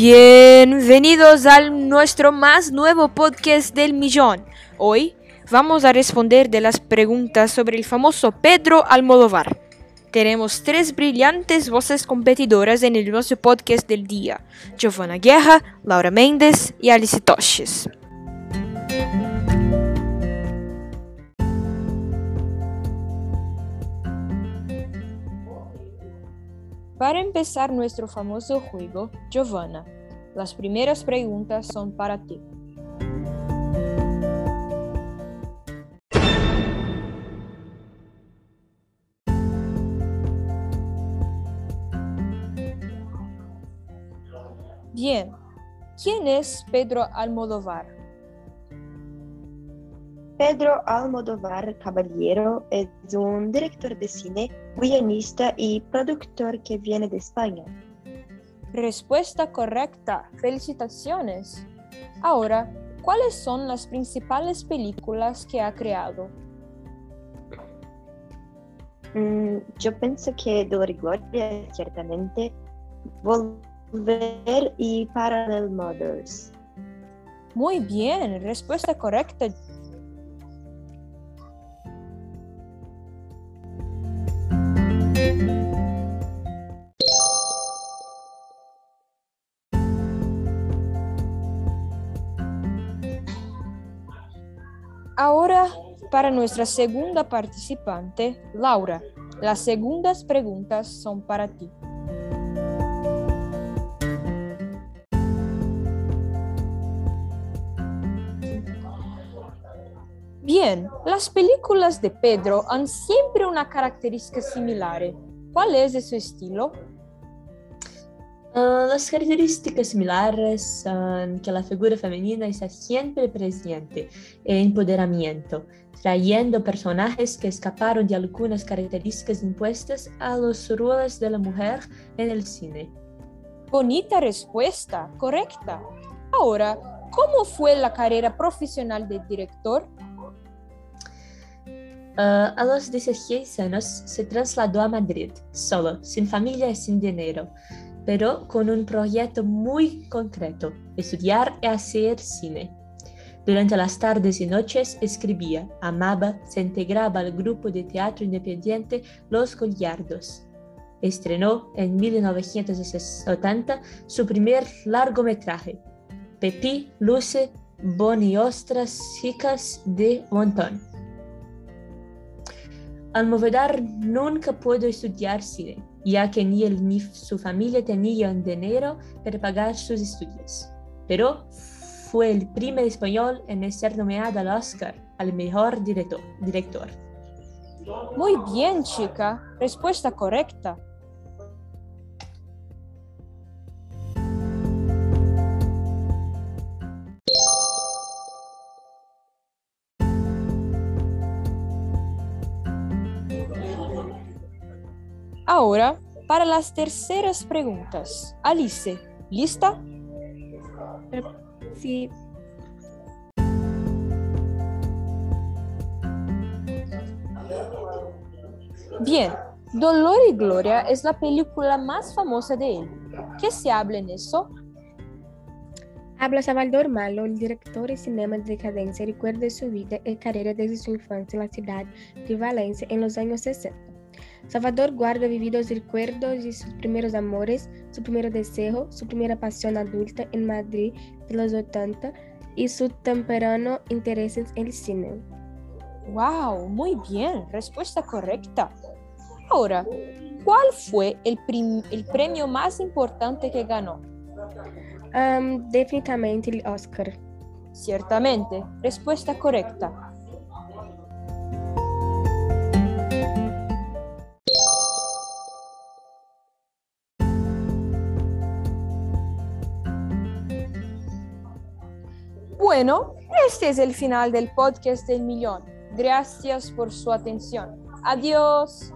Bienvenidos al nuestro más nuevo podcast del millón. Hoy vamos a responder de las preguntas sobre el famoso Pedro Almodóvar. Tenemos tres brillantes voces competidoras en el nuestro podcast del día: Giovanna Guerra, Laura Mendes y Alice Toches. Para empezar nuestro famoso juego, Giovanna, las primeras preguntas son para ti. Bien, ¿quién es Pedro Almodóvar? Pedro Almodóvar Caballero es un director de cine, guionista y productor que viene de España. Respuesta correcta. Felicitaciones. Ahora, ¿cuáles son las principales películas que ha creado? Mm, yo pienso que Dolor y Gloria, ciertamente, Volver y Parallel Mothers. Muy bien, respuesta correcta. Ahora, para nuestra segunda participante, Laura, las segundas preguntas son para ti. Bien, las películas de Pedro han siempre una característica similar. ¿Cuál es su estilo? Uh, las características similares son que la figura femenina está siempre presente en empoderamiento, trayendo personajes que escaparon de algunas características impuestas a los roles de la mujer en el cine. Bonita respuesta, correcta. Ahora, ¿cómo fue la carrera profesional del director? Uh, a los 16 años se trasladó a Madrid, solo, sin familia y sin dinero, pero con un proyecto muy concreto, estudiar y hacer cine. Durante las tardes y noches escribía, amaba, se integraba al grupo de teatro independiente Los Gollardos. Estrenó en 1970 su primer largometraje, Pepí, Luce, Boni Ostras, Chicas de Montón Almodóvar nunca pudo estudiar cine, ya que ni él ni su familia tenían dinero para pagar sus estudios. Pero fue el primer español en ser nominado al Oscar al mejor director. Muy bien, chica. Respuesta correcta. Ahora, para las terceras preguntas. Alice, ¿lista? Sí. Bien, Dolor y Gloria es la película más famosa de él. ¿Qué se habla en eso? Habla Salvador Malo, el director de cinema de decadencia, recuerda su vida y carrera desde su infancia en la ciudad de Valencia en los años 60. Salvador guarda vividos recuerdos de sus primeros amores, su primer deseo, su primera pasión adulta en Madrid de los 80 y su temprano interés en el cine. ¡Wow! Muy bien, respuesta correcta. Ahora, ¿cuál fue el, el premio más importante que ganó? Um, definitivamente el Oscar. Ciertamente, respuesta correcta. Bueno, este es el final del podcast del millón. Gracias por su atención. Adiós.